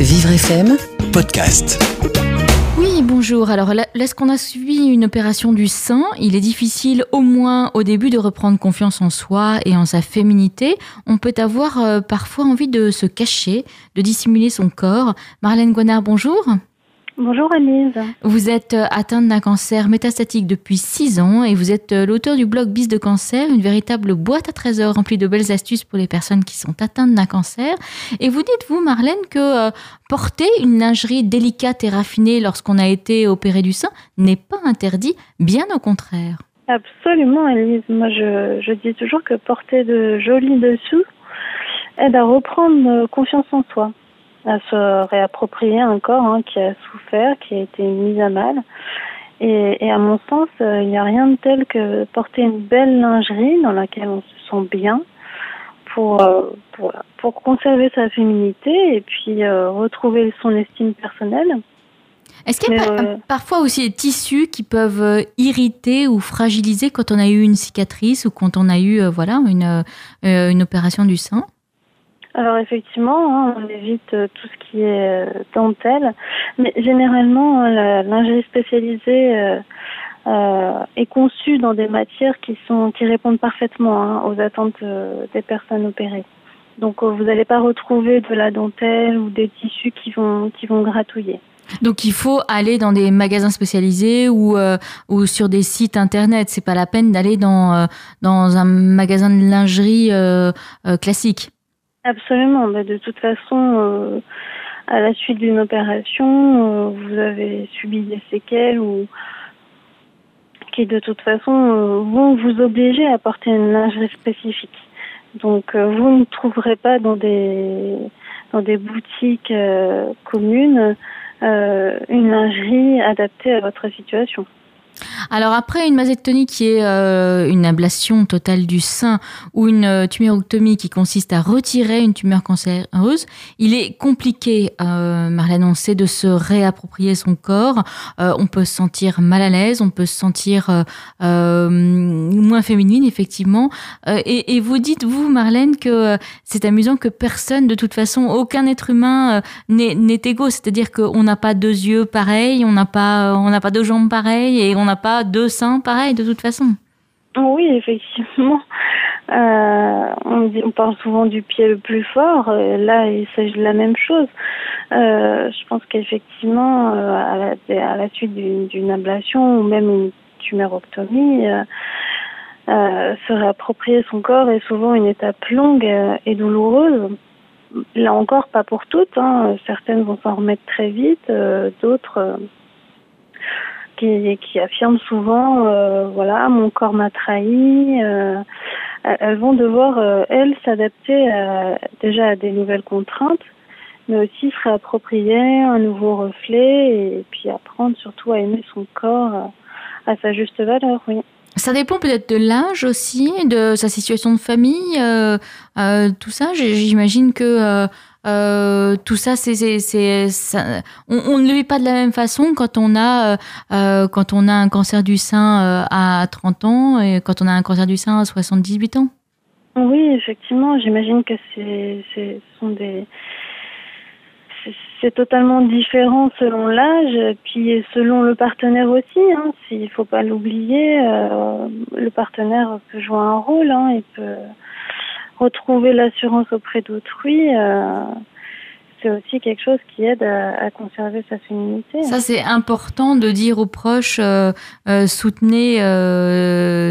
Vivre FM Podcast. Oui, bonjour. Alors, lorsqu'on a suivi une opération du sein, il est difficile, au moins au début, de reprendre confiance en soi et en sa féminité. On peut avoir euh, parfois envie de se cacher, de dissimuler son corps. Marlène Guanard, bonjour. Bonjour Anise. Vous êtes euh, atteinte d'un cancer métastatique depuis 6 ans et vous êtes euh, l'auteur du blog Bis de cancer, une véritable boîte à trésors remplie de belles astuces pour les personnes qui sont atteintes d'un cancer. Et vous dites, vous Marlène, que euh, porter une lingerie délicate et raffinée lorsqu'on a été opéré du sein n'est pas interdit, bien au contraire. Absolument Anise. Moi je, je dis toujours que porter de jolis dessous aide à reprendre confiance en soi à se réapproprier un corps hein, qui a souffert, qui a été mis à mal. Et, à mon sens, euh, il n'y a rien de tel que porter une belle lingerie dans laquelle on se sent bien pour, euh, pour, pour conserver sa féminité et puis euh, retrouver son estime personnelle. Est-ce qu'il y a parfois aussi des tissus qui peuvent irriter ou fragiliser quand on a eu une cicatrice ou quand on a eu voilà une, une opération du sein? Alors effectivement, hein, on évite euh, tout ce qui est euh, dentelle, mais généralement la lingerie spécialisée euh, est conçue dans des matières qui sont qui répondent parfaitement hein, aux attentes des personnes opérées. Donc vous n'allez pas retrouver de la dentelle ou des tissus qui vont qui vont gratouiller. Donc il faut aller dans des magasins spécialisés ou ou sur des sites internet. C'est pas la peine d'aller dans dans un magasin de lingerie classique. Absolument. de toute façon, euh, à la suite d'une opération, euh, vous avez subi des séquelles ou qui de toute façon euh, vont vous obliger à porter une lingerie spécifique. Donc vous ne trouverez pas dans des dans des boutiques communes une lingerie adaptée à votre situation. Alors après une mastectomie qui est euh, une ablation totale du sein ou une euh, tumoroctomie qui consiste à retirer une tumeur cancéreuse, il est compliqué, euh, Marlène, on sait, de se réapproprier son corps. Euh, on peut se sentir mal à l'aise, on peut se sentir moins féminine, effectivement. Et, et, vous dites, vous, Marlène, que c'est amusant que personne, de toute façon, aucun être humain n'est égaux. C'est-à-dire qu'on n'a pas deux yeux pareils, on n'a pas, on n'a pas deux jambes pareilles et on n'a pas deux seins pareils de toute façon. Oui, effectivement. Euh, on, parle souvent du pied le plus fort. Là, il s'agit de la même chose. Euh, je pense qu'effectivement, euh, à, la, à la suite d'une ablation ou même une tuméroctomie, se réapproprier son corps est souvent une étape longue et douloureuse. Là encore, pas pour toutes. Hein. Certaines vont s'en remettre très vite, d'autres qui, affirment souvent, euh, voilà, mon corps m'a trahi. Euh, elles vont devoir, euh, elles, s'adapter déjà à des nouvelles contraintes, mais aussi se réapproprier un nouveau reflet et puis apprendre surtout à aimer son corps à sa juste valeur, oui. Ça dépend peut-être de l'âge aussi, de sa situation de famille, tout ça. J'imagine que euh, tout ça, on, ne le vit pas de la même façon quand on a, euh, euh un cancer du sein à 30 ans et quand on a un cancer du sein à 78 ans. Oui, effectivement, j'imagine que c'est, totalement différent selon l'âge, puis selon le partenaire aussi. Hein, s'il faut pas l'oublier, le partenaire peut jouer un rôle. Hein, retrouver l'assurance auprès d'autrui, euh, c'est aussi quelque chose qui aide à, conserver sa féminité. Ça, c'est important de dire aux proches euh, euh, soutenez,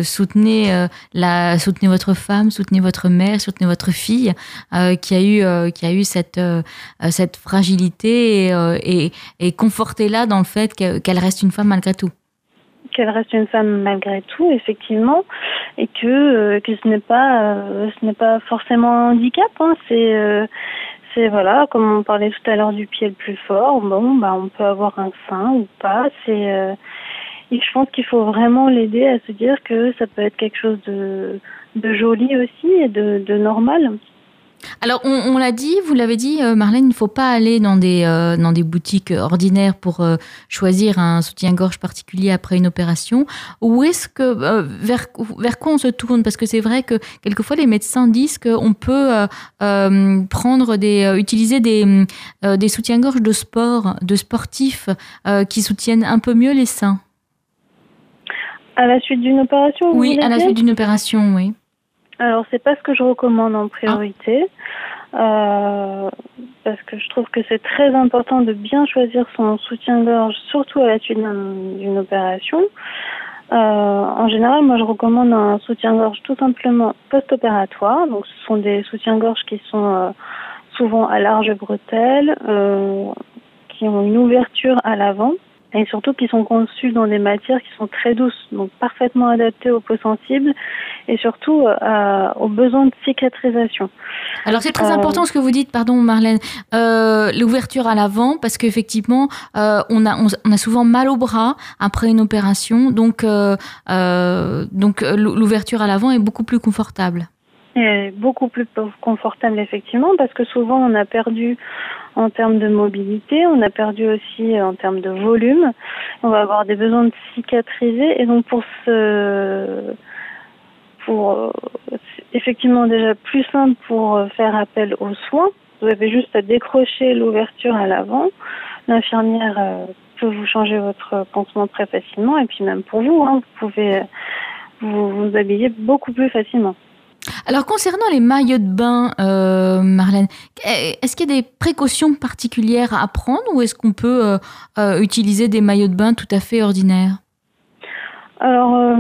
soutenez la, soutenez votre femme, soutenez votre mère, soutenez votre fille qui a eu, qui a eu cette, cette fragilité et, et, et confortez-la dans le fait qu'elle reste une femme malgré tout qu'elle reste une femme malgré tout, effectivement, et que euh, que ce n'est pas euh, ce n'est pas forcément un handicap. Hein, c'est euh, c'est voilà, comme on parlait tout à l'heure du pied le plus fort. Bon, bah on peut avoir un sein ou pas. C'est et je pense qu'il faut vraiment l'aider à se dire que ça peut être quelque chose de de joli aussi et de de normal. Alors, on, l'a dit, vous l'avez dit, euh, Marlène, il ne faut pas aller dans des, euh, dans des boutiques ordinaires pour euh, choisir un soutien-gorge particulier après une opération. Où est-ce que, vers, vers quoi on se tourne? Parce que c'est vrai que quelquefois, les médecins disent qu'on peut prendre des, utiliser des, des soutiens-gorge de sport, de sportifs qui soutiennent un peu mieux les seins. À la suite d'une opération Oui, à la suite d'une opération, oui. Alors, c'est pas ce que je recommande en priorité. Euh, parce que je trouve que c'est très important de bien choisir son soutien-gorge, surtout à la suite d'une opération. Euh, en général, moi, je recommande un soutien-gorge tout simplement post-opératoire. Donc, ce sont des soutiens-gorge qui sont euh, souvent à large bretelle, euh, qui ont une ouverture à l'avant et surtout qui sont conçus dans des matières qui sont très douces, donc parfaitement adaptées aux peaux sensibles et surtout euh, aux besoins de cicatrisation. Alors c'est très euh, important ce que vous dites, pardon Marlène, euh, l'ouverture à l'avant parce qu'effectivement euh, on, a, on, a souvent mal au bras après une opération, donc, donc l'ouverture à l'avant est beaucoup plus confortable. Et beaucoup plus confortable effectivement parce que souvent on a perdu en termes de mobilité, on a perdu aussi en termes de volume. On va avoir des besoins de cicatriser et donc pour ce pour euh, effectivement déjà plus simple pour faire appel aux soins. Vous avez juste à décrocher l'ouverture à l'avant. L'infirmière euh, peut vous changer votre pansement très facilement et puis même pour vous, hein, vous pouvez vous, vous habiller beaucoup plus facilement. Alors concernant les maillots de bain, euh, Marlène, est-ce qu'il y a des précautions particulières à prendre ou est-ce qu'on peut euh, euh, utiliser des maillots de bain tout à fait ordinaires? Alors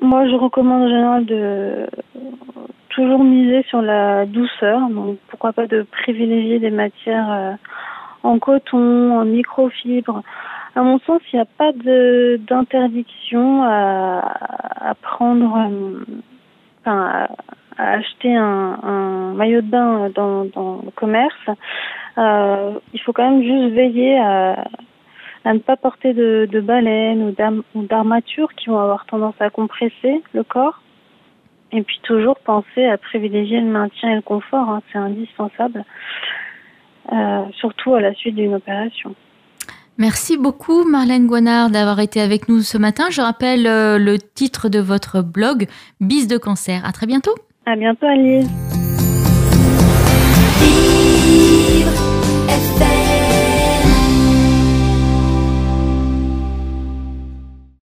moi je recommande en général de toujours miser sur la douceur, donc pourquoi pas de privilégier des matières en coton, en microfibre. À mon sens, il n'y a pas d'interdiction à, prendre, acheter un, maillot de bain dans, le commerce, euh, il faut quand même juste veiller à, à ne pas porter de, baleines ou d'armatures qui vont avoir tendance à compresser le corps. Et puis toujours penser à privilégier le maintien et le confort, hein, c'est indispensable, euh, surtout à la suite d'une opération. Merci beaucoup Marlène Guanard d'avoir été avec nous ce matin. Je rappelle euh, le titre de votre blog, Bis de cancer. À très bientôt. À bientôt, Alice.